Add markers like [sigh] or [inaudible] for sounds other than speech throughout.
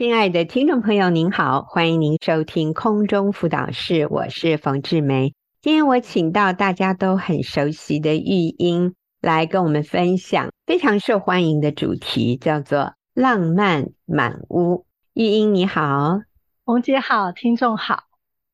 亲爱的听众朋友，您好，欢迎您收听空中辅导室，我是冯志梅。今天我请到大家都很熟悉的玉英来跟我们分享非常受欢迎的主题，叫做“浪漫满屋”。玉英你好，冯姐好，听众好。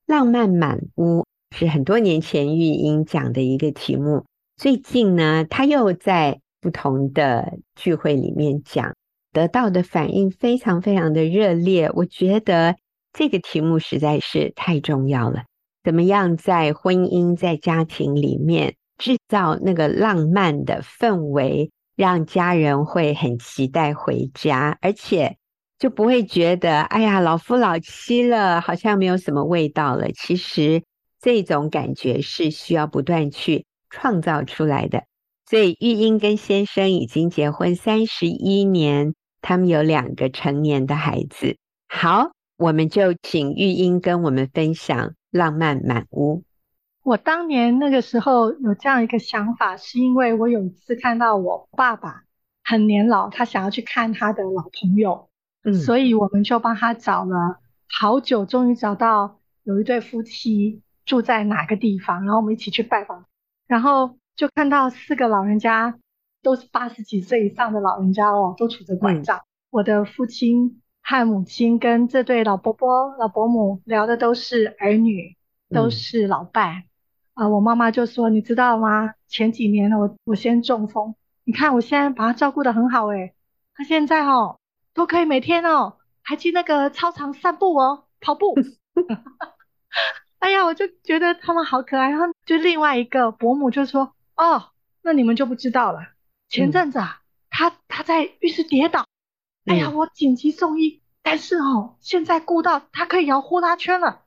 浪漫满屋是很多年前玉英讲的一个题目，最近呢，她又在不同的聚会里面讲。得到的反应非常非常的热烈，我觉得这个题目实在是太重要了。怎么样在婚姻、在家庭里面制造那个浪漫的氛围，让家人会很期待回家，而且就不会觉得哎呀老夫老妻了，好像没有什么味道了。其实这种感觉是需要不断去创造出来的。所以玉英跟先生已经结婚三十一年。他们有两个成年的孩子。好，我们就请玉英跟我们分享浪漫满屋。我当年那个时候有这样一个想法，是因为我有一次看到我爸爸很年老，他想要去看他的老朋友，嗯，所以我们就帮他找了好久，终于找到有一对夫妻住在哪个地方，然后我们一起去拜访，然后就看到四个老人家。都是八十几岁以上的老人家哦，都拄着拐杖。嗯、我的父亲和母亲跟这对老伯伯、老伯母聊的都是儿女，都是老伴。啊、嗯呃，我妈妈就说：“你知道吗？前几年，我我先中风，你看我现在把他照顾得很好诶，他现在哦都可以每天哦还去那个操场散步哦，跑步。[laughs] ”哎呀，我就觉得他们好可爱。然后就另外一个伯母就说：“哦，那你们就不知道了。”前阵子啊，嗯、他他在浴室跌倒，哎呀，我紧急送医，嗯、但是哦，现在顾到他可以摇呼啦圈了，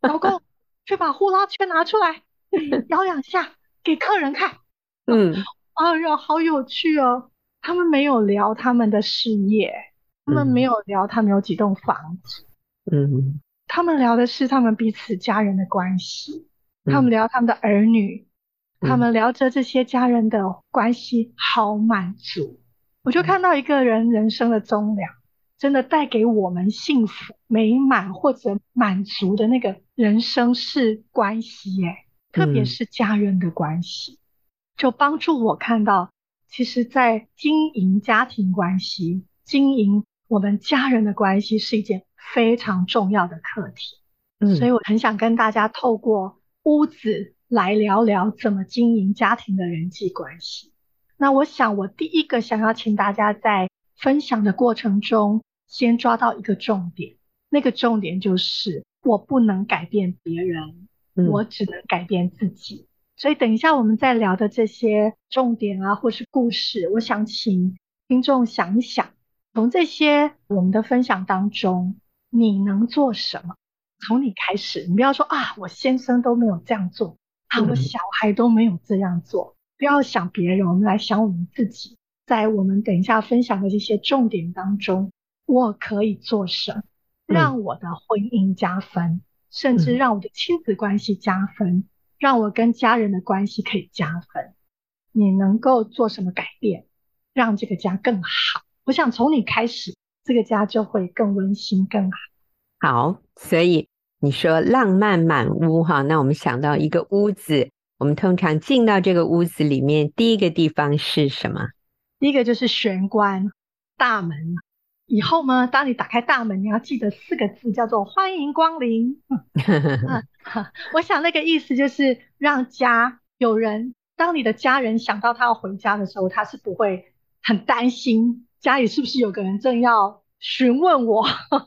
老公 [laughs] 却把呼啦圈拿出来 [laughs] 摇两下给客人看，嗯，[laughs] 哎呀，好有趣哦。他们没有聊他们的事业，他们没有聊他们有几栋房子，嗯，他们聊的是他们彼此家人的关系，嗯、他们聊他们的儿女。他们聊着这些家人的关系，好满足。我就看到一个人人生的终了，真的带给我们幸福、美满或者满足的那个人生是关系，哎，特别是家人的关系，就帮助我看到，其实，在经营家庭关系、经营我们家人的关系是一件非常重要的课题。嗯，所以我很想跟大家透过屋子。来聊聊怎么经营家庭的人际关系。那我想，我第一个想要请大家在分享的过程中，先抓到一个重点。那个重点就是，我不能改变别人，嗯、我只能改变自己。所以，等一下我们在聊的这些重点啊，或是故事，我想请听众想一想，从这些我们的分享当中，你能做什么？从你开始，你不要说啊，我先生都没有这样做。他们小孩都没有这样做，不要想别人，我们来想我们自己。在我们等一下分享的这些重点当中，我可以做什么，让我的婚姻加分，甚至让我的亲子关系加分，让我跟家人的关系可以加分。你能够做什么改变，让这个家更好？我想从你开始，这个家就会更温馨、更好。好，所以。你说浪漫满屋哈，那我们想到一个屋子，我们通常进到这个屋子里面，第一个地方是什么？第一个就是玄关大门。以后呢，当你打开大门，你要记得四个字，叫做“欢迎光临 [laughs] ”。我想那个意思就是让家有人，当你的家人想到他要回家的时候，他是不会很担心家里是不是有个人正要。询问我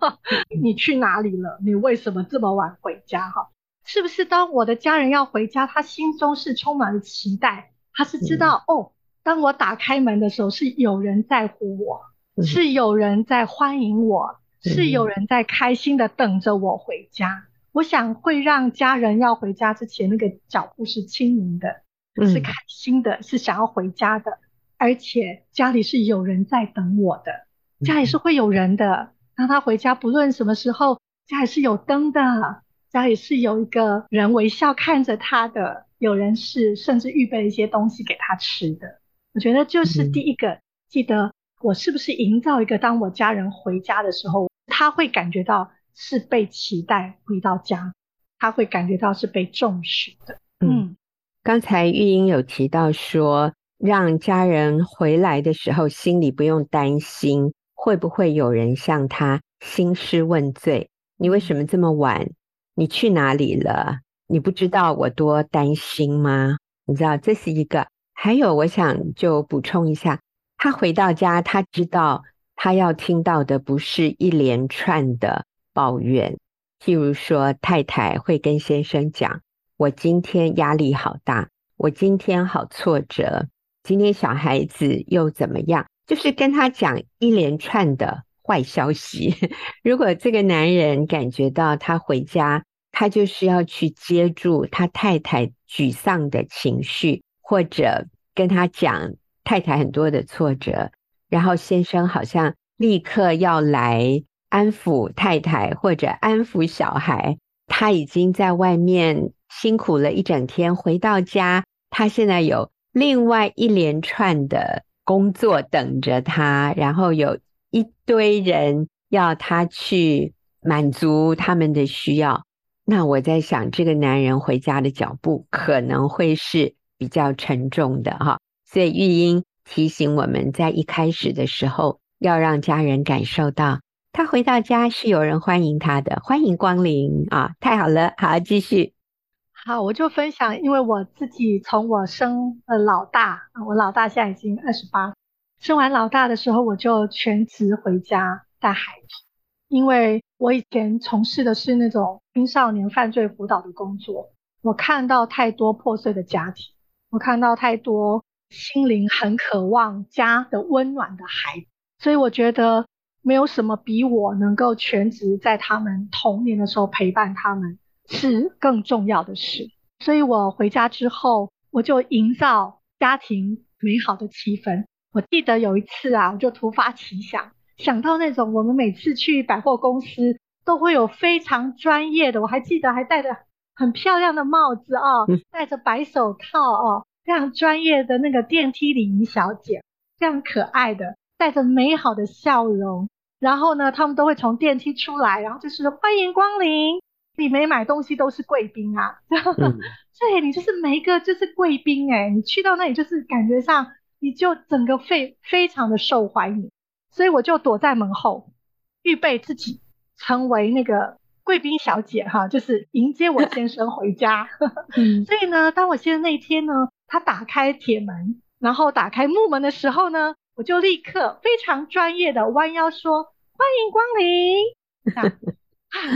[laughs] 你去哪里了？你为什么这么晚回家？哈，是不是当我的家人要回家，他心中是充满了期待？他是知道、嗯、哦，当我打开门的时候，是有人在乎我，嗯、是有人在欢迎我，嗯、是有人在开心的等着我回家。我想会让家人要回家之前，那个脚步是轻盈的，嗯、是开心的，是想要回家的，而且家里是有人在等我的。家里是会有人的，当他回家，不论什么时候，家里是有灯的，家里是有一个人微笑看着他的，有人是甚至预备了一些东西给他吃的。我觉得就是第一个，记得我是不是营造一个，当我家人回家的时候，他他会感觉到是被期待回到家，他会感觉到是被重视的。嗯，刚才玉英有提到说，让家人回来的时候，心里不用担心会不会有人向他兴师问罪。你为什么这么晚？你去哪里了？你不知道我多担心吗？你知道这是一个。还有，我想就补充一下，他回到家，他知道他要听到的不是一连串的抱怨，譬如说，太太会跟先生讲：“我今天压力好大，我今天好挫折，今天小孩子又怎么样？”就是跟他讲一连串的坏消息。[laughs] 如果这个男人感觉到他回家，他就是要去接住他太太沮丧的情绪。或者跟他讲太太很多的挫折，然后先生好像立刻要来安抚太太或者安抚小孩。他已经在外面辛苦了一整天，回到家，他现在有另外一连串的工作等着他，然后有一堆人要他去满足他们的需要。那我在想，这个男人回家的脚步可能会是。比较沉重的哈，所以玉英提醒我们在一开始的时候，要让家人感受到他回到家是有人欢迎他的，欢迎光临啊！太好了，好，继续。好，我就分享，因为我自己从我生呃老大，我老大现在已经二十八，生完老大的时候，我就全职回家带孩子，因为我以前从事的是那种青少年犯罪辅导的工作，我看到太多破碎的家庭。我看到太多心灵很渴望家的温暖的孩子，所以我觉得没有什么比我能够全职在他们童年的时候陪伴他们是更重要的事。所以我回家之后，我就营造家庭美好的气氛。我记得有一次啊，我就突发奇想，想到那种我们每次去百货公司都会有非常专业的，我还记得还戴着。很漂亮的帽子哦，戴着白手套哦，非常专业的那个电梯礼仪小姐，非常可爱的，带着美好的笑容。然后呢，他们都会从电梯出来，然后就是欢迎光临。里面买东西都是贵宾啊，[laughs] 所以你就是每一个就是贵宾诶，你去到那里就是感觉上你就整个非非常的受欢迎。所以我就躲在门后，预备自己成为那个。贵宾小姐哈，就是迎接我先生回家。[laughs] 所以呢，当我先生那一天呢，他打开铁门，然后打开木门的时候呢，我就立刻非常专业的弯腰说：“欢迎光临。”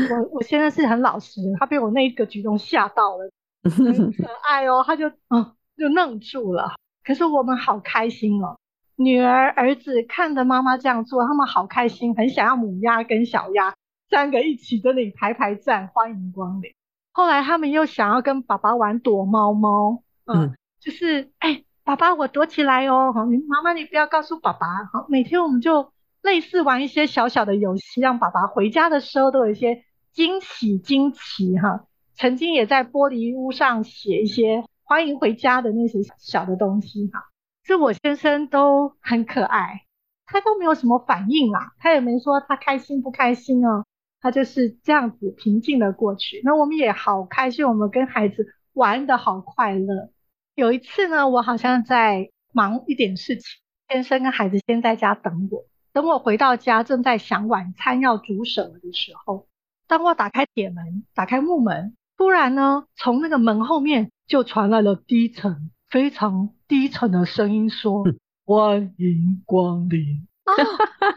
我我现在是很老实的，他被我那一个举动吓到了，很可 [laughs] 爱哦，他就嗯就愣住了。可是我们好开心哦，女儿儿子看着妈妈这样做，他们好开心，很想要母鸭跟小鸭。三个一起在那里排排站，欢迎光临。后来他们又想要跟爸爸玩躲猫猫，嗯，嗯就是哎、欸，爸爸我躲起来哦，好，你妈妈你不要告诉爸爸。好，每天我们就类似玩一些小小的游戏，让爸爸回家的时候都有一些惊喜惊奇哈。曾经也在玻璃屋上写一些欢迎回家的那些小的东西哈。这我先生都很可爱，他都没有什么反应啦，他也没说他开心不开心哦。他就是这样子平静的过去，那我们也好开心，我们跟孩子玩得好快乐。有一次呢，我好像在忙一点事情，先生跟孩子先在家等我，等我回到家，正在想晚餐要煮什么的时候，当我打开铁门，打开木门，突然呢，从那个门后面就传来了低沉、非常低沉的声音，说：“欢迎光临。”啊，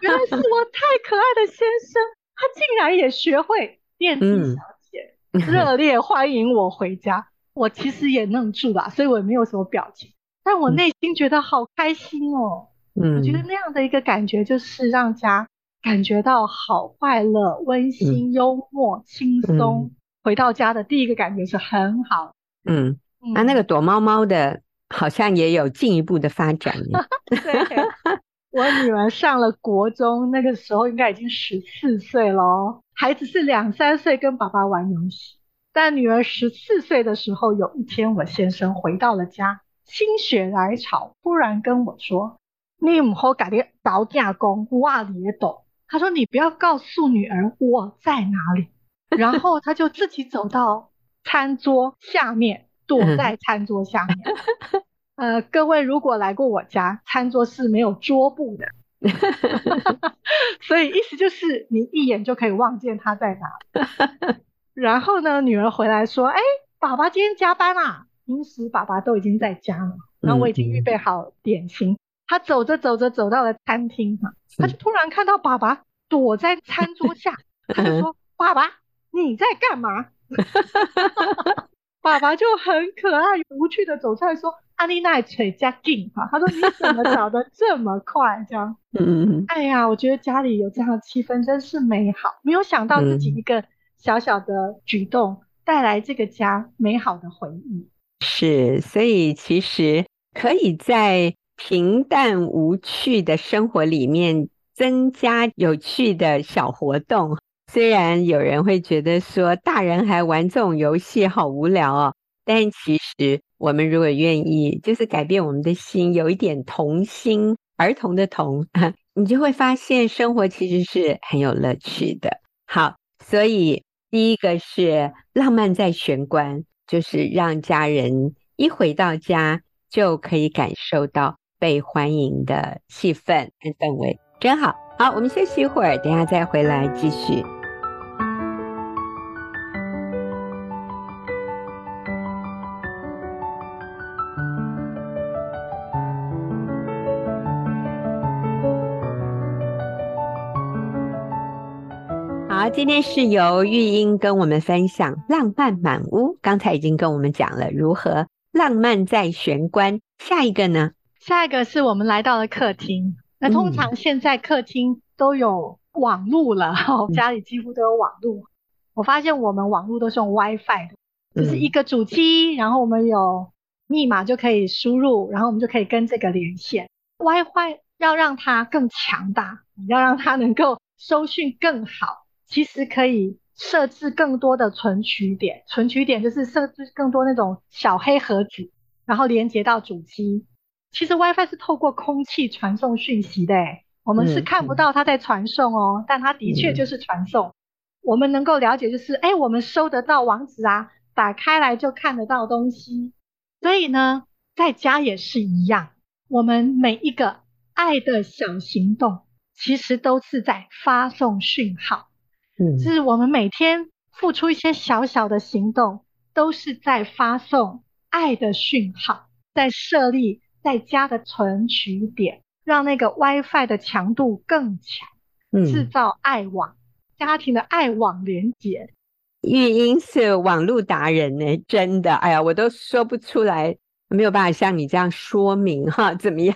原来是我太可爱的先生。他竟然也学会电子小姐，热烈欢迎我回家。我其实也愣住了，所以我也没有什么表情，但我内心觉得好开心哦。嗯，我觉得那样的一个感觉，就是让家感觉到好快乐、温馨、幽默、轻松。回到家的第一个感觉是很好。嗯，那那个躲猫猫的，好像也有进一步的发展。[laughs] 对。我女儿上了国中，那个时候应该已经十四岁了。孩子是两三岁跟爸爸玩游戏，但女儿十四岁的时候，有一天我先生回到了家，心血来潮，突然跟我说：“你唔好搞啲倒架工，我也懂。”他说：“你不要告诉女儿我在哪里。[laughs] ”然后他就自己走到餐桌下面，躲在餐桌下面。呃，各位如果来过我家，餐桌是没有桌布的，所以意思就是你一眼就可以望见他在哪。然后呢，女儿回来说：“哎，爸爸今天加班啦。”平时爸爸都已经在家了，然后我已经预备好点心。他走着走着走到了餐厅嘛，他就突然看到爸爸躲在餐桌 [laughs] 下，他就说：“爸爸，你在干嘛？” [laughs] 爸爸就很可爱无趣的走出来说：“阿丽奈腿加劲哈。”他说：“你怎么找的这么快？”这样，嗯，哎呀，我觉得家里有这样的气氛真是美好。没有想到自己一个小小的举动带来这个家美好的回忆。是，所以其实可以在平淡无趣的生活里面增加有趣的小活动。虽然有人会觉得说大人还玩这种游戏好无聊哦，但其实我们如果愿意，就是改变我们的心，有一点童心，儿童的童，[laughs] 你就会发现生活其实是很有乐趣的。好，所以第一个是浪漫在玄关。就是让家人一回到家就可以感受到被欢迎的气氛和氛围，真好。好，我们休息一会儿，等下再回来继续。好，今天是由玉英跟我们分享浪漫满屋。刚才已经跟我们讲了如何浪漫在玄关。下一个呢？下一个是我们来到了客厅。那通常现在客厅都有网路了，嗯、家里几乎都有网路。我发现我们网路都是用 WiFi 的，就是一个主机，然后我们有密码就可以输入，然后我们就可以跟这个连线。WiFi 要让它更强大，要让它能够收讯更好。其实可以设置更多的存取点，存取点就是设置更多那种小黑盒子，然后连接到主机。其实 WiFi 是透过空气传送讯息的，诶我们是看不到它在传送哦，但它的确就是传送。我们能够了解就是，诶我们收得到网址啊，打开来就看得到东西。所以呢，在家也是一样，我们每一个爱的小行动，其实都是在发送讯号。嗯，就是我们每天付出一些小小的行动，都是在发送爱的讯号，在设立在家的存取点，让那个 WiFi 的强度更强，制造爱网，家庭的爱网连接。玉英是网络达人呢，真的，哎呀，我都说不出来，没有办法像你这样说明哈，怎么样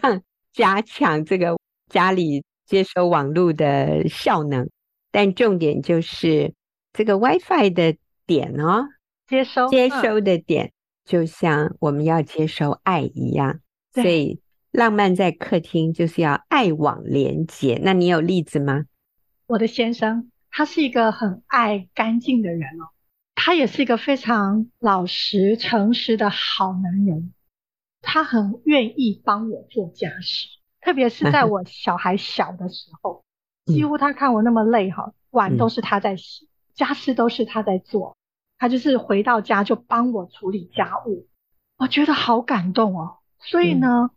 加强这个家里接收网络的效能？但重点就是这个 WiFi 的点哦，接收接收的点，就像我们要接收爱一样，所以浪漫在客厅就是要爱网连接。那你有例子吗？我的先生他是一个很爱干净的人哦，他也是一个非常老实诚实的好男人，他很愿意帮我做家事，特别是在我小孩小的时候。几乎他看我那么累哈，碗都是他在洗，家事都是他在做，他就是回到家就帮我处理家务，我觉得好感动哦。所以呢，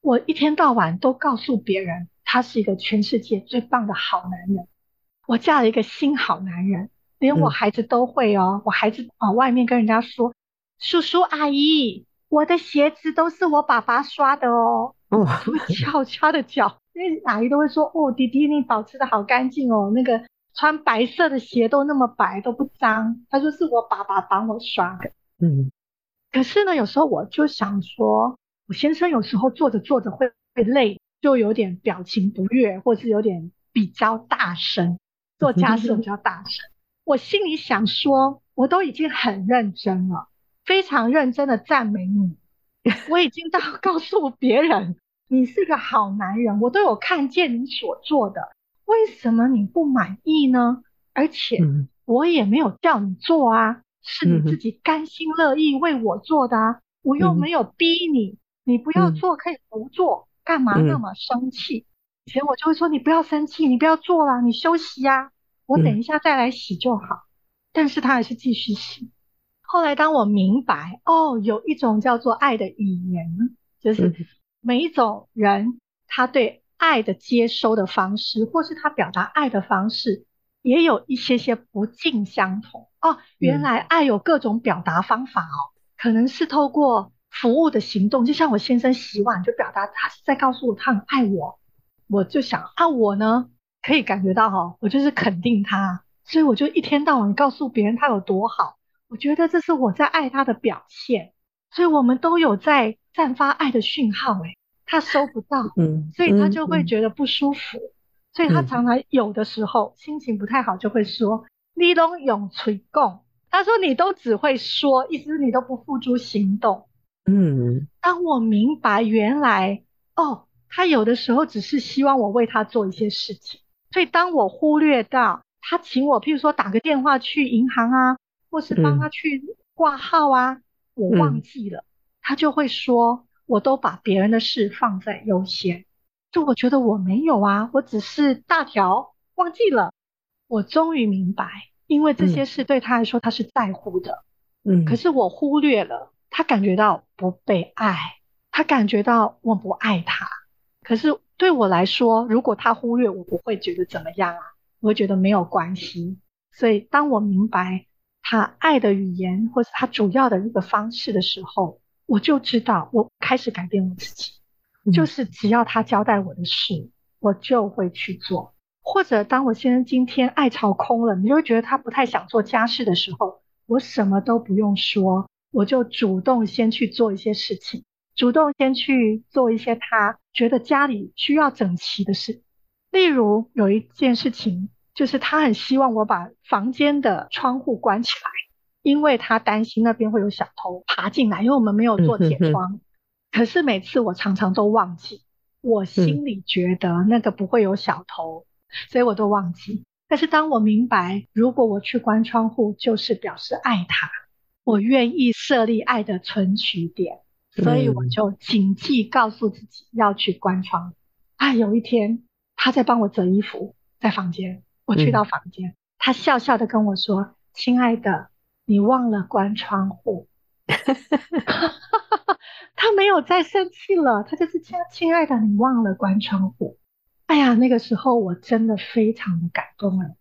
我一天到晚都告诉别人，他是一个全世界最棒的好男人。我嫁了一个新好男人，连我孩子都会哦。我孩子往外面跟人家说，叔叔阿姨，我的鞋子都是我爸爸刷的哦。哦，[laughs] 翘翘的脚。因为阿姨都会说：“哦，弟弟，你保持的好干净哦，那个穿白色的鞋都那么白，都不脏。”他说：“是我爸爸帮我刷的。”嗯，可是呢，有时候我就想说，我先生有时候做着做着会会累，就有点表情不悦，或是有点比较大声，做家事比较大声。我心里想说，我都已经很认真了，非常认真的赞美你，我已经到 [laughs] 告诉别人。你是个好男人，我都有看见你所做的，为什么你不满意呢？而且我也没有叫你做啊，是你自己甘心乐意为我做的啊，我又没有逼你，你不要做可以不做，干嘛那么生气？以前我就会说：“你不要生气，你不要做了，你休息呀，我等一下再来洗就好。嗯”但是他还是继续洗。后来当我明白，哦，有一种叫做爱的语言，就是每一种人他对爱的接收的方式，或是他表达爱的方式，也有一些些不尽相同。哦，原来爱有各种表达方法哦，可能是透过服务的行动，就像我先生洗碗，就表达他是在告诉我他很爱我。我就想啊，我呢可以感觉到哈，我就是肯定他，所以我就一天到晚告诉别人他有多好。我觉得这是我在爱他的表现，所以我们都有在散发爱的讯号，诶，他收不到，嗯，所以他就会觉得不舒服，嗯、所以他常常有的时候、嗯、心情不太好，就会说：“你都用嘴讲。”他说：“你都只会说，意思是你都不付诸行动。”嗯，当我明白原来哦。他有的时候只是希望我为他做一些事情，所以当我忽略到他请我，譬如说打个电话去银行啊，或是帮他去挂号啊，嗯、我忘记了，他就会说，我都把别人的事放在优先。就我觉得我没有啊，我只是大条忘记了。我终于明白，因为这些事对他来说他是在乎的，嗯，可是我忽略了，他感觉到不被爱，他感觉到我不爱他。可是对我来说，如果他忽略我，我会觉得怎么样啊，我会觉得没有关系。所以当我明白他爱的语言，或是他主要的一个方式的时候，我就知道我开始改变我自己，就是只要他交代我的事，我就会去做。或者当我先生今天爱巢空了，你就会觉得他不太想做家事的时候，我什么都不用说，我就主动先去做一些事情。主动先去做一些他觉得家里需要整齐的事，例如有一件事情，就是他很希望我把房间的窗户关起来，因为他担心那边会有小偷爬进来，因为我们没有做铁窗。可是每次我常常都忘记，我心里觉得那个不会有小偷，所以我都忘记。但是当我明白，如果我去关窗户，就是表示爱他，我愿意设立爱的存取点。所以我就谨记告诉自己要去关窗。啊，有一天他在帮我折衣服，在房间，我去到房间，他笑笑的跟我说：“亲爱的，你忘了关窗户。[laughs] ” [laughs] 他没有再生气了，他就是亲亲爱的，你忘了关窗户。哎呀，那个时候我真的非常的感动了，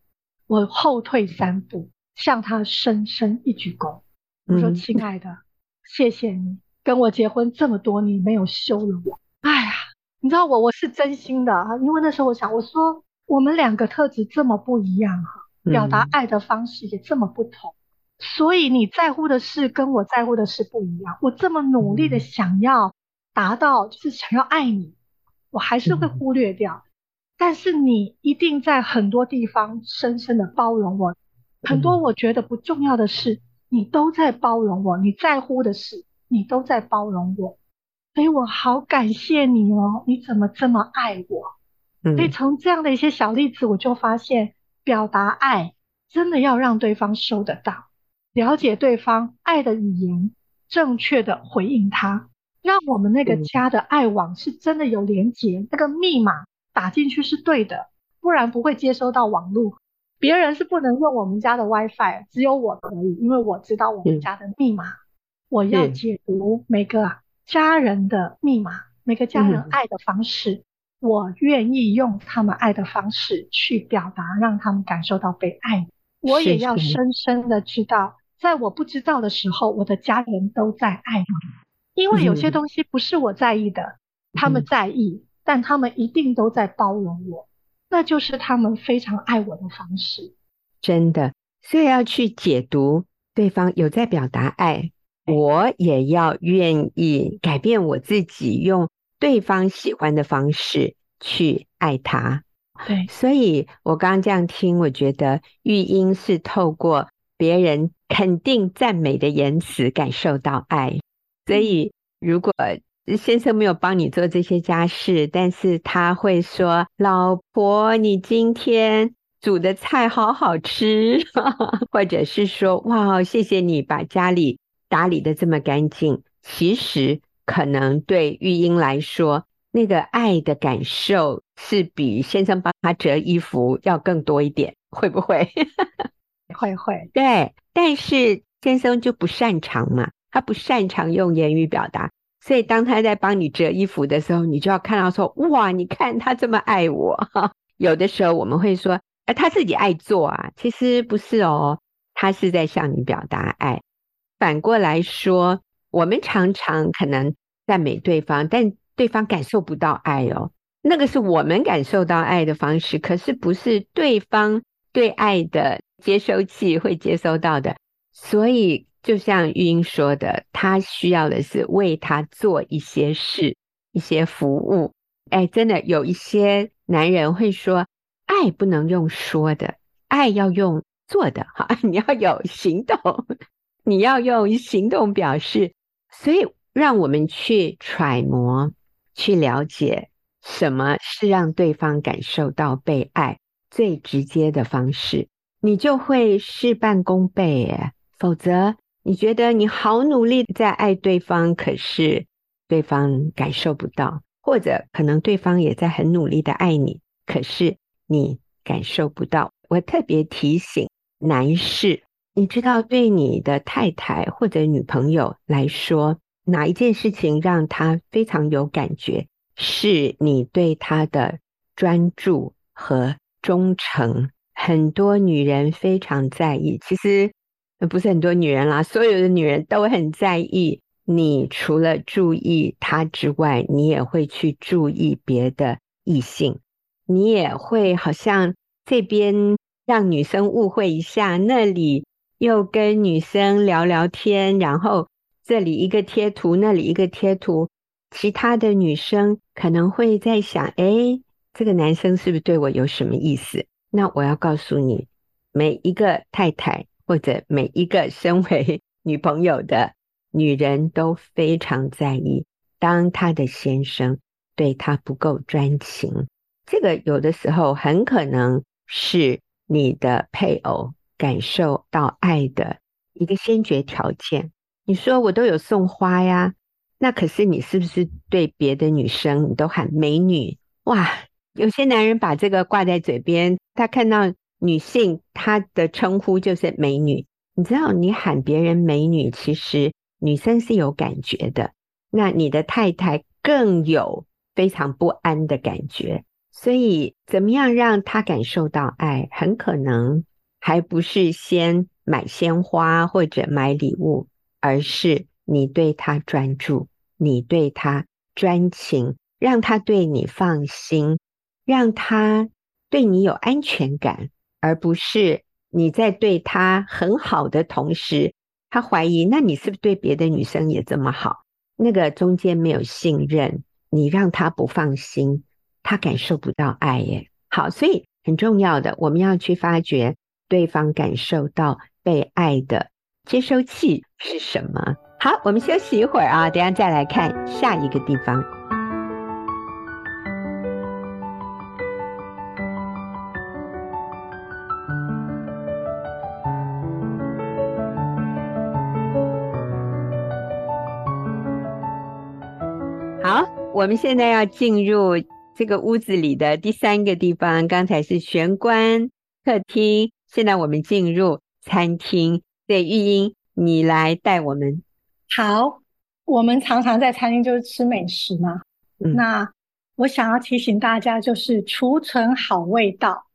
我后退三步，向他深深一鞠躬，我说：“亲爱的，谢谢你。”跟我结婚这么多年没有休了我，哎呀，你知道我我是真心的啊，因为那时候我想，我说我们两个特质这么不一样哈，表达爱的方式也这么不同，所以你在乎的事跟我在乎的事不一样。我这么努力的想要达到，就是想要爱你，我还是会忽略掉。但是你一定在很多地方深深的包容我，很多我觉得不重要的事，你都在包容我，你在乎的事。你都在包容我，所以我好感谢你哦！你怎么这么爱我？嗯，所以从这样的一些小例子，我就发现表达爱真的要让对方收得到，了解对方爱的语言，正确的回应他，让我们那个家的爱网是真的有连结，那个密码打进去是对的，不然不会接收到网络。别人是不能用我们家的 WiFi，只有我可以，因为我知道我们家的密码。我要解读每个家人的密码，每个家人爱的方式，嗯、我愿意用他们爱的方式去表达，让他们感受到被爱。我也要深深的知道，在我不知道的时候，我的家人都在爱我。因为有些东西不是我在意的，嗯、他们在意，但他们一定都在包容我，那就是他们非常爱我的方式。真的，所以要去解读对方有在表达爱。我也要愿意改变我自己，用对方喜欢的方式去爱他。对，所以我刚刚这样听，我觉得育英是透过别人肯定赞美的言辞感受到爱。所以如果先生没有帮你做这些家事，但是他会说：“老婆，你今天煮的菜好好吃。[laughs] ”或者是说：“哇，谢谢你把家里。”打理得这么干净，其实可能对玉英来说，那个爱的感受是比先生帮他折衣服要更多一点，会不会？[laughs] 会会。对，但是先生就不擅长嘛，他不擅长用言语表达，所以当他在帮你折衣服的时候，你就要看到说，哇，你看他这么爱我。[laughs] 有的时候我们会说，哎，他自己爱做啊，其实不是哦，他是在向你表达爱。反过来说，我们常常可能赞美对方，但对方感受不到爱哦，那个是我们感受到爱的方式，可是不是对方对爱的接收器会接收到的。所以，就像玉英说的，他需要的是为他做一些事、一些服务。哎，真的有一些男人会说，爱不能用说的，爱要用做的。哈，[laughs] 你要有行动，[laughs] 你要用行动表示。所以，让我们去揣摩。去了解什么是让对方感受到被爱最直接的方式，你就会事半功倍耶。否则，你觉得你好努力在爱对方，可是对方感受不到；或者可能对方也在很努力的爱你，可是你感受不到。我特别提醒男士，你知道，对你的太太或者女朋友来说。哪一件事情让他非常有感觉？是你对他的专注和忠诚。很多女人非常在意，其实不是很多女人啦，所有的女人都很在意。你除了注意他之外，你也会去注意别的异性，你也会好像这边让女生误会一下，那里又跟女生聊聊天，然后。这里一个贴图，那里一个贴图，其他的女生可能会在想：哎，这个男生是不是对我有什么意思？那我要告诉你，每一个太太或者每一个身为 [laughs] 女朋友的女人都非常在意，当她的先生对她不够专情，这个有的时候很可能是你的配偶感受到爱的一个先决条件。你说我都有送花呀，那可是你是不是对别的女生你都喊美女？哇，有些男人把这个挂在嘴边，他看到女性她的称呼就是美女。你知道，你喊别人美女，其实女生是有感觉的。那你的太太更有非常不安的感觉。所以，怎么样让她感受到爱，很可能还不是先买鲜花或者买礼物。而是你对她专注，你对她专情，让她对你放心，让她对你有安全感，而不是你在对他很好的同时，他怀疑，那你是不是对别的女生也这么好？那个中间没有信任，你让他不放心，他感受不到爱耶。好，所以很重要的，我们要去发掘对方感受到被爱的。接收器是什么？好，我们休息一会儿啊，等下再来看下一个地方。我们现在要进入这个屋子里的第三个地方。刚才是玄关、客厅，现在我们进入餐厅。对，玉英，你来带我们。好，我们常常在餐厅就是吃美食嘛。嗯，那我想要提醒大家，就是储存好味道。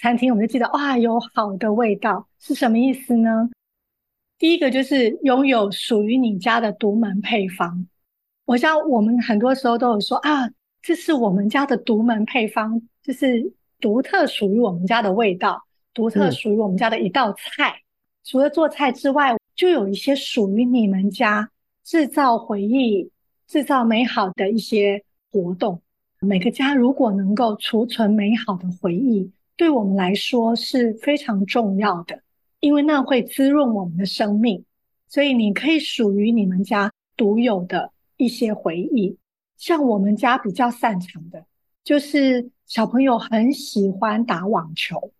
餐厅我们就记得，哇，有好的味道是什么意思呢？第一个就是拥有属于你家的独门配方。我想我们很多时候都有说啊，这是我们家的独门配方，就是独特属于我们家的味道，独特属于我们家的一道菜。嗯除了做菜之外，就有一些属于你们家制造回忆、制造美好的一些活动。每个家如果能够储存美好的回忆，对我们来说是非常重要的，因为那会滋润我们的生命。所以你可以属于你们家独有的一些回忆。像我们家比较擅长的，就是小朋友很喜欢打网球。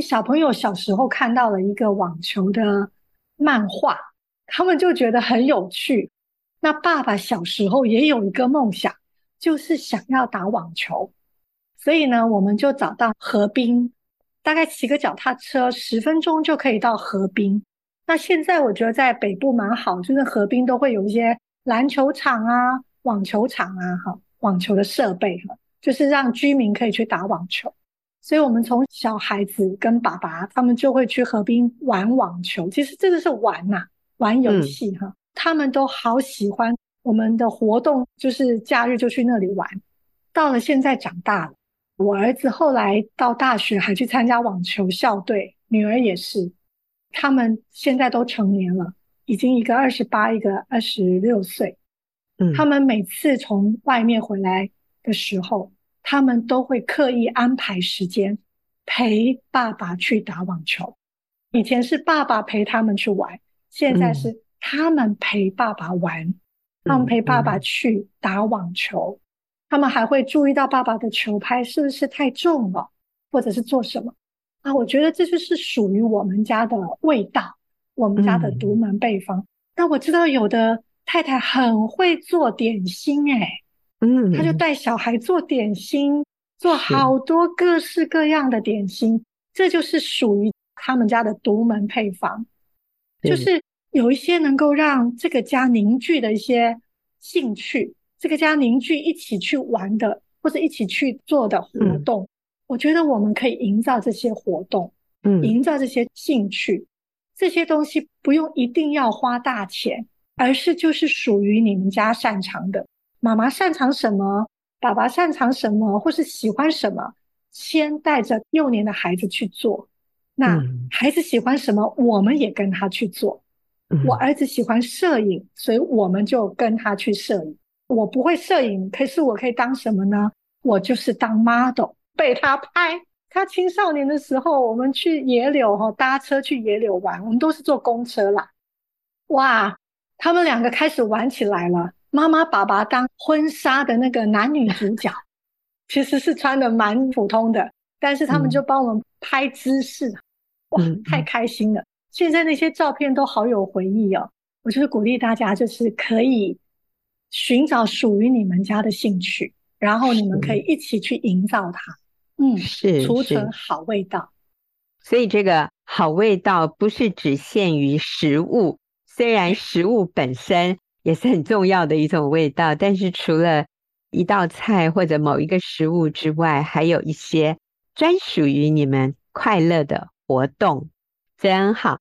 小朋友小时候看到了一个网球的漫画，他们就觉得很有趣。那爸爸小时候也有一个梦想，就是想要打网球，所以呢，我们就找到河滨，大概骑个脚踏车十分钟就可以到河滨。那现在我觉得在北部蛮好，就是河滨都会有一些篮球场啊、网球场啊，哈，网球的设备哈，就是让居民可以去打网球。所以，我们从小孩子跟爸爸他们就会去河边玩网球。其实这个是玩呐、啊，玩游戏哈。他们都好喜欢我们的活动，就是假日就去那里玩。到了现在长大了，我儿子后来到大学还去参加网球校队，女儿也是。他们现在都成年了，已经一个二十八，一个二十六岁。嗯，他们每次从外面回来的时候，他们都会刻意安排时间陪爸爸去打网球。以前是爸爸陪他们去玩，现在是他们陪爸爸玩，嗯、他们陪爸爸去打网球。他们还会注意到爸爸的球拍是不是太重了，或者是做什么。啊，我觉得这就是属于我们家的味道，我们家的独门配方。那、嗯、我知道有的太太很会做点心，诶嗯，她就。带小孩做点心，做好多各式各样的点心，是这就是属于他们家的独门配方，就是有一些能够让这个家凝聚的一些兴趣，这个家凝聚一起去玩的，或者一起去做的活动。嗯我觉得我们可以营造这些活动，嗯，营造这些兴趣，这些东西不用一定要花大钱，而是就是属于你们家擅长的。妈妈擅长什么，爸爸擅长什么，或是喜欢什么，先带着幼年的孩子去做。那孩子喜欢什么，我们也跟他去做。我儿子喜欢摄影，所以我们就跟他去摄影。我不会摄影，可是我可以当什么呢？我就是当 model。被他拍，他青少年的时候，我们去野柳哈搭车去野柳玩，我们都是坐公车啦。哇，他们两个开始玩起来了。妈妈、爸爸当婚纱的那个男女主角，[laughs] 其实是穿的蛮普通的，但是他们就帮我们拍姿势，哇，太开心了。现在那些照片都好有回忆哦。我就是鼓励大家，就是可以寻找属于你们家的兴趣，然后你们可以一起去营造它。嗯，是储存好味道，所以这个好味道不是只限于食物，虽然食物本身也是很重要的一种味道，但是除了一道菜或者某一个食物之外，还有一些专属于你们快乐的活动，真好。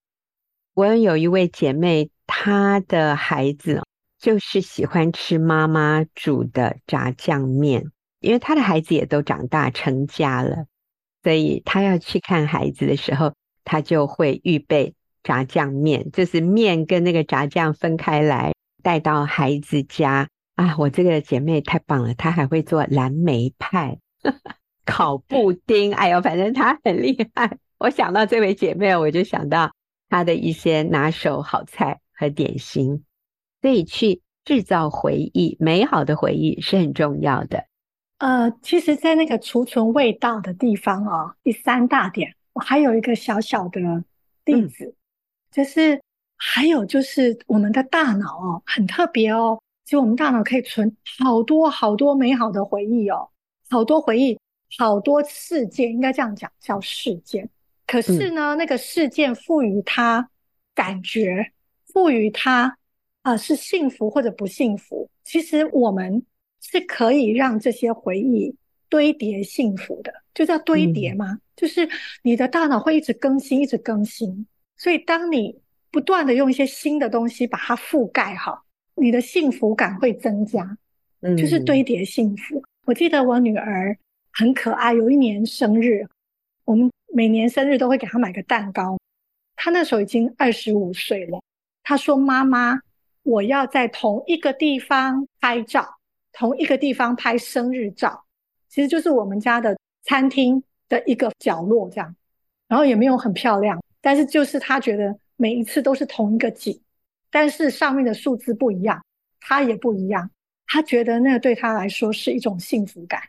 我有一位姐妹，她的孩子就是喜欢吃妈妈煮的炸酱面。因为他的孩子也都长大成家了，所以他要去看孩子的时候，他就会预备炸酱面，就是面跟那个炸酱分开来带到孩子家啊。我这个姐妹太棒了，她还会做蓝莓派、[laughs] 烤布丁，哎呦，反正她很厉害。我想到这位姐妹，我就想到她的一些拿手好菜和点心，所以去制造回忆，美好的回忆是很重要的。呃，其实，在那个储存味道的地方哦，第三大点，我还有一个小小的例子，嗯、就是还有就是我们的大脑哦，很特别哦，就我们大脑可以存好多好多美好的回忆哦，好多回忆，好多事件，应该这样讲叫事件。可是呢，嗯、那个事件赋予它感觉，赋予它啊、呃、是幸福或者不幸福，其实我们。是可以让这些回忆堆叠幸福的，就叫堆叠嘛。嗯、就是你的大脑会一直更新，一直更新。所以当你不断的用一些新的东西把它覆盖好，你的幸福感会增加。嗯，就是堆叠幸福。我记得我女儿很可爱，有一年生日，我们每年生日都会给她买个蛋糕。她那时候已经二十五岁了，她说：“妈妈，我要在同一个地方拍照。”同一个地方拍生日照，其实就是我们家的餐厅的一个角落这样，然后也没有很漂亮，但是就是他觉得每一次都是同一个景，但是上面的数字不一样，他也不一样，他觉得那对他来说是一种幸福感，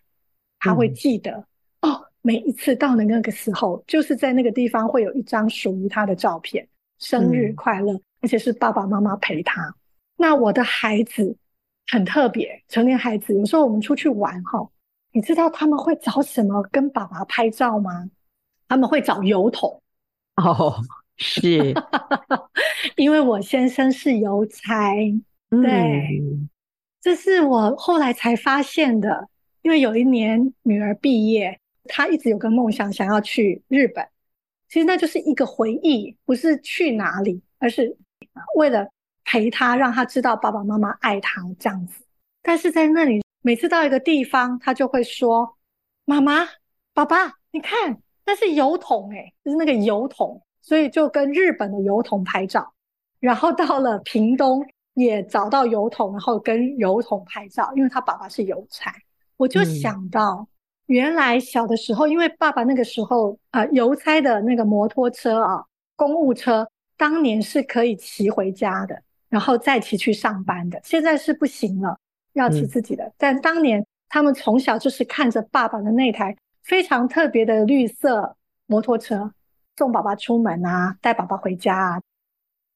他会记得、嗯、哦，每一次到了那个时候，就是在那个地方会有一张属于他的照片，生日快乐，嗯、而且是爸爸妈妈陪他。那我的孩子。很特别。成年孩子有时候我们出去玩哈，你知道他们会找什么跟爸爸拍照吗？他们会找邮筒。哦，是，[laughs] 因为我先生是邮差，对，嗯、这是我后来才发现的。因为有一年女儿毕业，她一直有个梦想，想要去日本。其实那就是一个回忆，不是去哪里，而是为了陪他，让他知道爸爸妈妈爱他这样子。但是在那里，每次到一个地方，他就会说：“妈妈，爸爸，你看。”那是油桶哎，就是那个油桶，所以就跟日本的油桶拍照，然后到了屏东也找到油桶，然后跟油桶拍照，因为他爸爸是邮差，我就想到原来小的时候，因为爸爸那个时候啊，邮差的那个摩托车啊，公务车当年是可以骑回家的，然后再骑去上班的，现在是不行了，要骑自己的，嗯、但当年他们从小就是看着爸爸的那台。非常特别的绿色摩托车，送爸爸出门啊，带爸爸回家啊，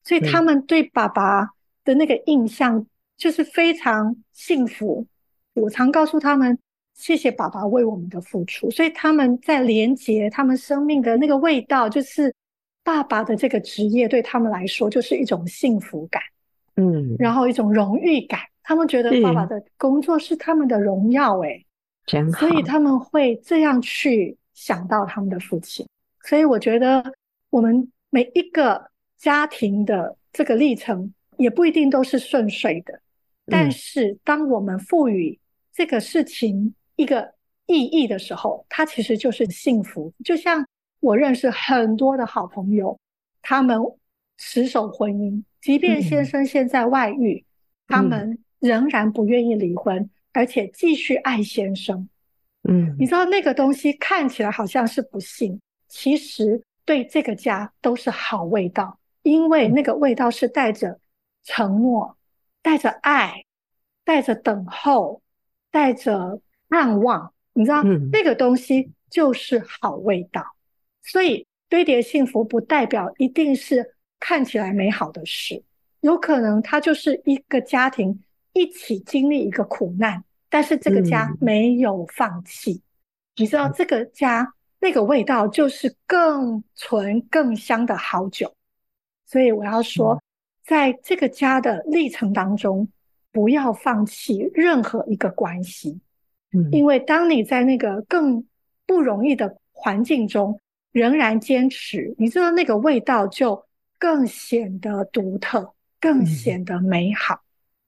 所以他们对爸爸的那个印象就是非常幸福。我常告诉他们，谢谢爸爸为我们的付出，所以他们在连接他们生命的那个味道，就是爸爸的这个职业对他们来说就是一种幸福感，嗯，然后一种荣誉感，他们觉得爸爸的工作是他们的荣耀，欸，诶。真好。所以他们会这样去想到他们的父亲，所以我觉得我们每一个家庭的这个历程也不一定都是顺遂的，但是当我们赋予这个事情一个意义的时候，它其实就是幸福。就像我认识很多的好朋友，他们持守婚姻，即便先生现在外遇，他们仍然不愿意离婚。而且继续爱先生，嗯，你知道那个东西看起来好像是不幸，其实对这个家都是好味道，因为那个味道是带着承诺、带着爱、带着等候、带着盼望，你知道，那个东西就是好味道。所以堆叠幸福不代表一定是看起来美好的事，有可能它就是一个家庭。一起经历一个苦难，但是这个家没有放弃。嗯、你知道，这个家那个味道就是更纯、更香的好酒。所以我要说，在这个家的历程当中，不要放弃任何一个关系。嗯，因为当你在那个更不容易的环境中仍然坚持，你知道那个味道就更显得独特，更显得美好。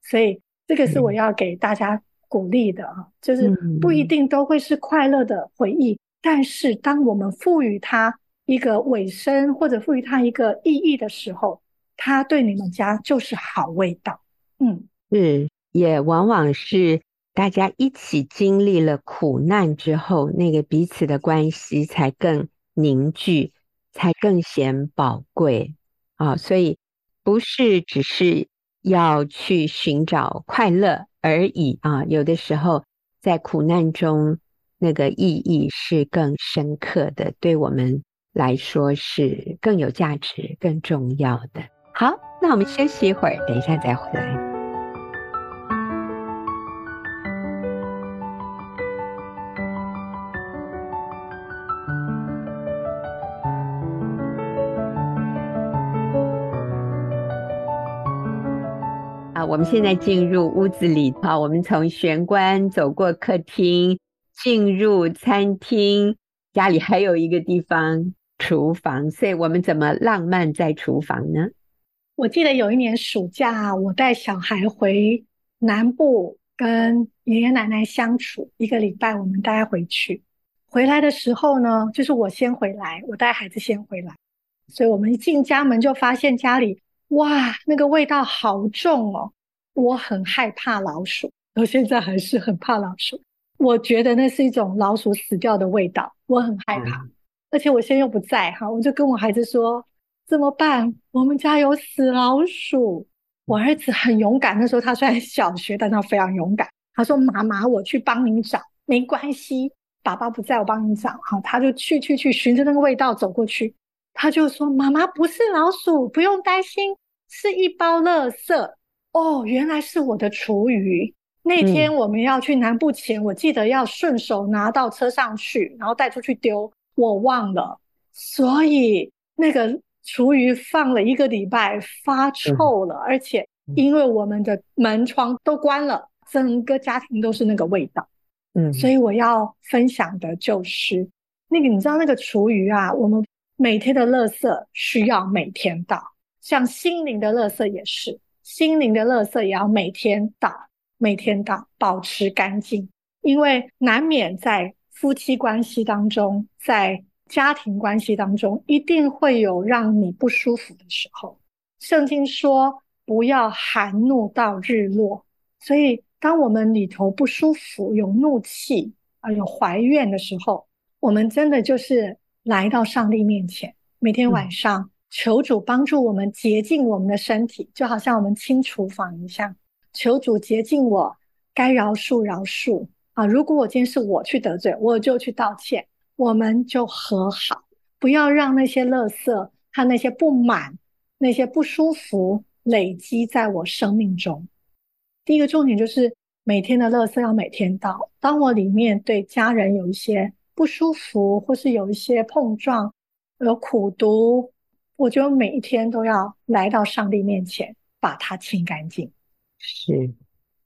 所以。这个是我要给大家鼓励的啊，就是不一定都会是快乐的回忆，但是当我们赋予它一个尾声，或者赋予它一个意义的时候，它对你们家就是好味道。嗯，是，也往往是大家一起经历了苦难之后，那个彼此的关系才更凝聚，才更显宝贵啊，所以不是只是。要去寻找快乐而已啊！有的时候在苦难中，那个意义是更深刻的，对我们来说是更有价值、更重要的。好，那我们休息一会儿，等一下再回来。我们现在进入屋子里啊，我们从玄关走过客厅，进入餐厅，家里还有一个地方厨房，所以我们怎么浪漫在厨房呢？我记得有一年暑假，我带小孩回南部跟爷爷奶奶相处一个礼拜，我们带回去。回来的时候呢，就是我先回来，我带孩子先回来，所以我们一进家门就发现家里哇，那个味道好重哦。我很害怕老鼠，我现在还是很怕老鼠。我觉得那是一种老鼠死掉的味道，我很害怕。嗯、而且我现在又不在哈，我就跟我孩子说怎么办？我们家有死老鼠。我儿子很勇敢，那时候他虽然小学，但他非常勇敢。他说：“妈妈，我去帮你找，没关系，爸爸不在，我帮你找。”好，他就去去去，循着那个味道走过去。他就说：“妈妈不是老鼠，不用担心，是一包垃圾。”哦，原来是我的厨余。那天我们要去南部前，嗯、我记得要顺手拿到车上去，然后带出去丢，我忘了，所以那个厨余放了一个礼拜，发臭了，嗯、而且因为我们的门窗都关了，整个家庭都是那个味道。嗯，所。以我要分享的就是那个，你知道那个厨余啊，我们每天的垃圾需要每天倒，像心灵的垃圾也是，心灵的垃圾也要每天倒。每天倒，保持干净，因为难免在夫妻关系当中，在家庭关系当中，一定会有让你不舒服的时候。圣经说，不要含怒到日落。所以，当我们里头不舒服、有怒气啊、有怀怨的时候，我们真的就是来到上帝面前，每天晚上求主帮助我们洁净我们的身体，就好像我们清厨房一样。求主洁净我，该饶恕饶恕啊！如果我今天是我去得罪，我就去道歉，我们就和好，不要让那些垃圾和那些不满、那些不舒服累积在我生命中。第一个重点就是每天的垃圾要每天倒。当我里面对家人有一些不舒服，或是有一些碰撞、有苦读，我就每一天都要来到上帝面前，把它清干净。是，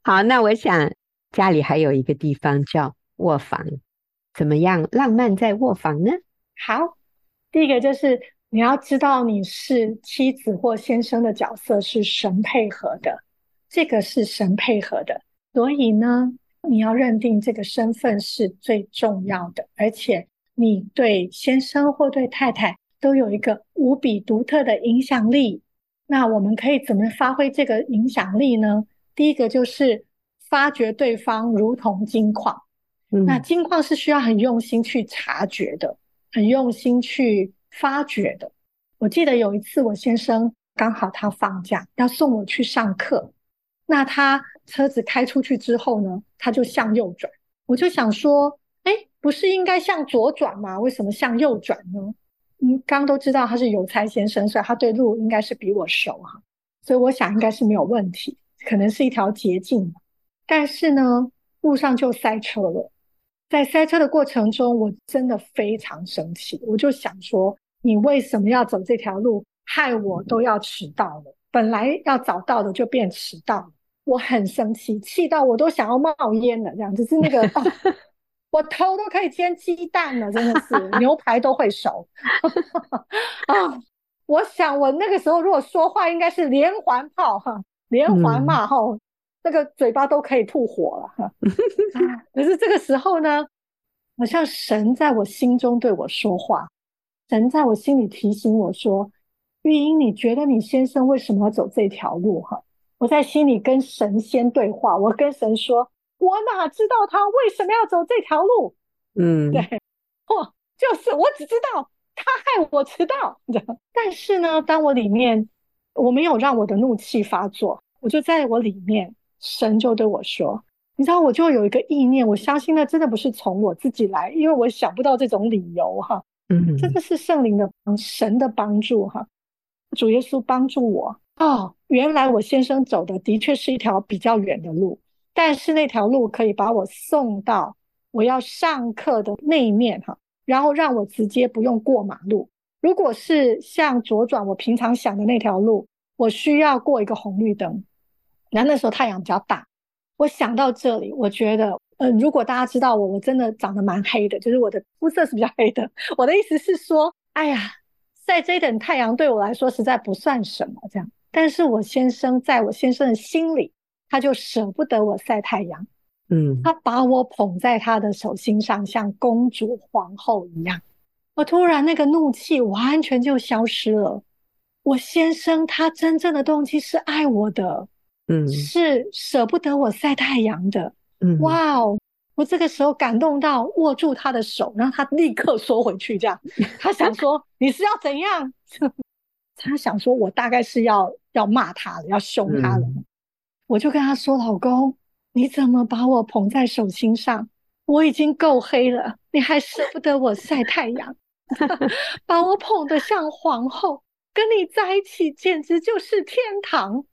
好，那我想家里还有一个地方叫卧房，怎么样浪漫在卧房呢？好，第一个就是你要知道你是妻子或先生的角色是神配合的，这个是神配合的，所以呢，你要认定这个身份是最重要的，而且你对先生或对太太都有一个无比独特的影响力。那我们可以怎么发挥这个影响力呢？第一个就是发掘对方如同金矿，嗯，那金矿是需要很用心去察觉的，很用心去发掘的。我记得有一次，我先生刚好他放假要送我去上课，那他车子开出去之后呢，他就向右转，我就想说，哎，不是应该向左转吗？为什么向右转呢？嗯，刚都知道他是邮差先生，所以他对路应该是比我熟哈，所以我想应该是没有问题，可能是一条捷径。但是呢，路上就塞车了，在塞车的过程中，我真的非常生气，我就想说，你为什么要走这条路，害我都要迟到了，本来要早到的就变迟到了，我很生气，气到我都想要冒烟了，这样就是那个。[laughs] 我头都可以煎鸡蛋了，真的是牛排都会熟 [laughs] 啊！我想我那个时候如果说话，应该是连环炮哈，连环骂哈，嗯、那个嘴巴都可以吐火了哈。[laughs] 可是这个时候呢，好像神在我心中对我说话，神在我心里提醒我说：“玉英，你觉得你先生为什么要走这条路？”哈，我在心里跟神仙对话，我跟神说。我哪知道他为什么要走这条路？嗯，对，哦，就是我只知道他害我迟到。但是呢，当我里面我没有让我的怒气发作，我就在我里面，神就对我说：“你知道，我就有一个意念，我相信那真的不是从我自己来，因为我想不到这种理由哈。嗯，真的是圣灵的神的帮助哈，主耶稣帮助我哦。原来我先生走的的确是一条比较远的路。”但是那条路可以把我送到我要上课的那一面哈，然后让我直接不用过马路。如果是向左转，我平常想的那条路，我需要过一个红绿灯。然后那时候太阳比较大，我想到这里，我觉得，嗯、如果大家知道我，我真的长得蛮黑的，就是我的肤色是比较黑的。我的意思是说，哎呀，晒这等太阳对我来说实在不算什么这样。但是我先生在我先生的心里。他就舍不得我晒太阳，嗯，他把我捧在他的手心上，像公主皇后一样。我突然那个怒气完全就消失了。我先生他真正的动机是爱我的，嗯，是舍不得我晒太阳的，嗯，哇哦！我这个时候感动到握住他的手，然后他立刻缩回去，这样。[laughs] 他想说你是要怎样？[laughs] 他想说我大概是要要骂他了，要凶他了。嗯我就跟他说：“老公，你怎么把我捧在手心上？我已经够黑了，你还舍不得我晒太阳，[laughs] 把我捧得像皇后，跟你在一起简直就是天堂。”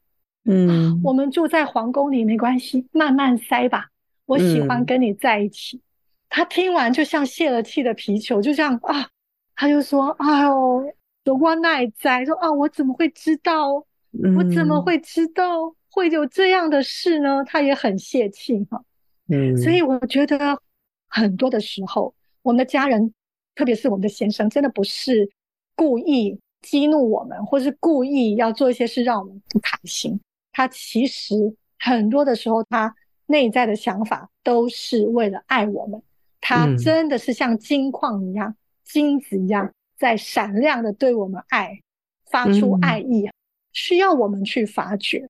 嗯，我们住在皇宫里没关系，慢慢塞吧。我喜欢跟你在一起。嗯、他听完就像泄了气的皮球，就这样啊，他就说：“哎呦，我奈在说啊，我怎么会知道？我怎么会知道会有这样的事呢？”他也很泄气哈。嗯，所以我觉得很多的时候，我们的家人，特别是我们的先生，真的不是故意激怒我们，或是故意要做一些事让我们不开心。他其实很多的时候，他。内在的想法都是为了爱我们，他真的是像金矿一样、嗯、金子一样，在闪亮的对我们爱，发出爱意，嗯、需要我们去发掘。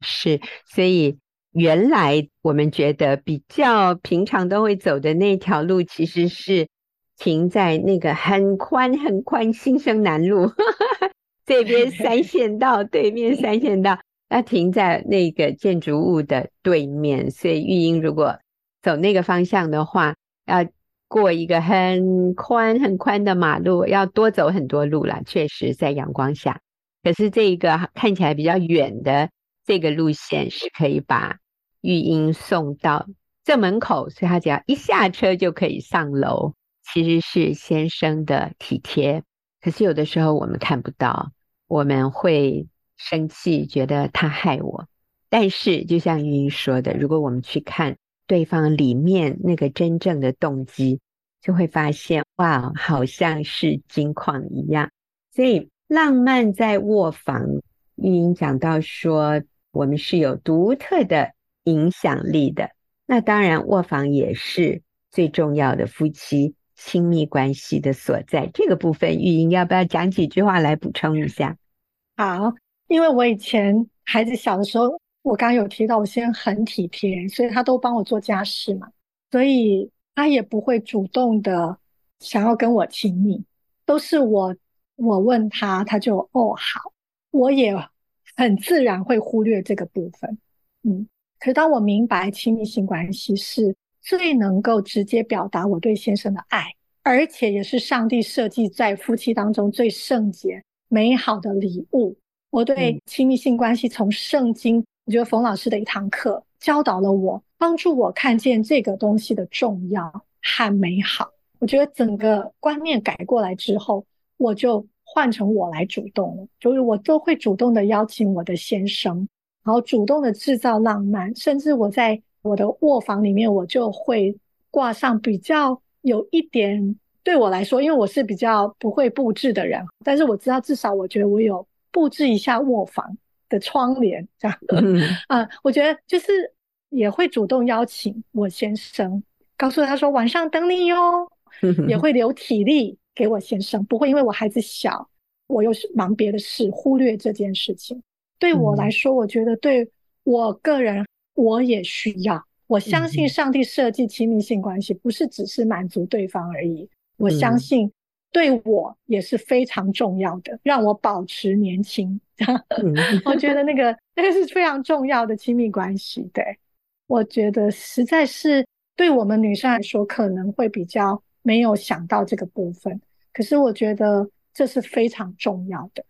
是，所以原来我们觉得比较平常都会走的那条路，其实是停在那个很宽很宽新生南路 [laughs] 这边三线道对面三线道。要停在那个建筑物的对面，所以玉英如果走那个方向的话，要过一个很宽很宽的马路，要多走很多路了。确实，在阳光下，可是这一个看起来比较远的这个路线是可以把玉英送到正门口，所以他只要一下车就可以上楼。其实是先生的体贴，可是有的时候我们看不到，我们会。生气，觉得他害我，但是就像玉英说的，如果我们去看对方里面那个真正的动机，就会发现哇，好像是金矿一样。所以浪漫在卧房，玉英讲到说，我们是有独特的影响力的。那当然，卧房也是最重要的夫妻亲密关系的所在。这个部分，玉英要不要讲几句话来补充一下？好。因为我以前孩子小的时候，我刚有提到，我先很体贴，所以他都帮我做家事嘛，所以他也不会主动的想要跟我亲密，都是我我问他，他就哦好，我也很自然会忽略这个部分，嗯，可是当我明白亲密性关系是最能够直接表达我对先生的爱，而且也是上帝设计在夫妻当中最圣洁美好的礼物。我对亲密性关系从圣经，我觉得冯老师的一堂课教导了我，帮助我看见这个东西的重要和美好。我觉得整个观念改过来之后，我就换成我来主动了，就是我都会主动的邀请我的先生，然后主动的制造浪漫，甚至我在我的卧房里面，我就会挂上比较有一点对我来说，因为我是比较不会布置的人，但是我知道至少我觉得我有。布置一下卧房的窗帘，这样的，嗯，啊，我觉得就是也会主动邀请我先生，告诉他说晚上等你哟，也会留体力给我先生，不会因为我孩子小，我又是忙别的事，忽略这件事情。对我来说，我觉得对我个人，我也需要。我相信上帝设计亲密性关系，不是只是满足对方而已。我相信。对我也是非常重要的，让我保持年轻。[laughs] 我觉得那个那个是非常重要的亲密关系。对，我觉得实在是对我们女生来说可能会比较没有想到这个部分，可是我觉得这是非常重要的。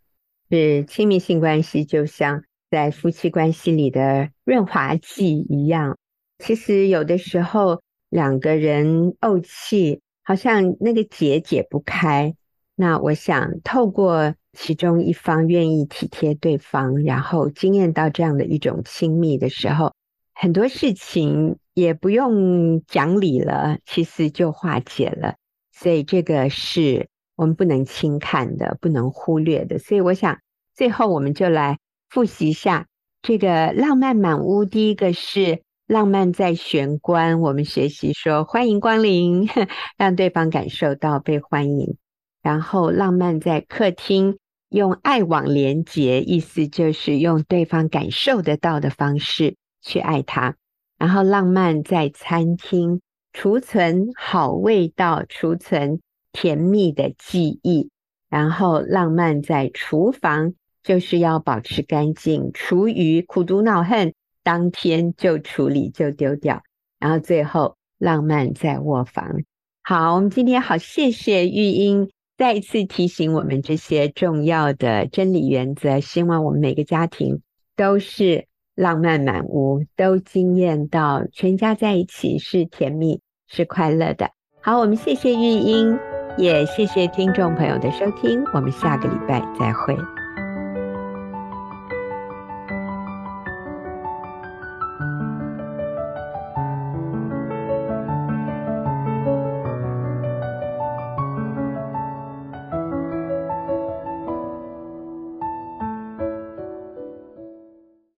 是亲密性关系就像在夫妻关系里的润滑剂一样，其实有的时候两个人怄气。好像那个结解不开，那我想透过其中一方愿意体贴对方，然后经验到这样的一种亲密的时候，很多事情也不用讲理了，其实就化解了。所以这个是我们不能轻看的，不能忽略的。所以我想最后我们就来复习一下这个浪漫满屋。第一个是。浪漫在玄关，我们学习说欢迎光临，[laughs] 让对方感受到被欢迎。然后浪漫在客厅，用爱网连接，意思就是用对方感受得到的方式去爱他。然后浪漫在餐厅，储存好味道，储存甜蜜的记忆。然后浪漫在厨房，就是要保持干净，厨余苦毒恼恨。当天就处理就丢掉，然后最后浪漫在卧房。好，我们今天好，谢谢玉英再一次提醒我们这些重要的真理原则，希望我们每个家庭都是浪漫满屋，都惊艳到全家在一起是甜蜜是快乐的。好，我们谢谢玉英，也谢谢听众朋友的收听，我们下个礼拜再会。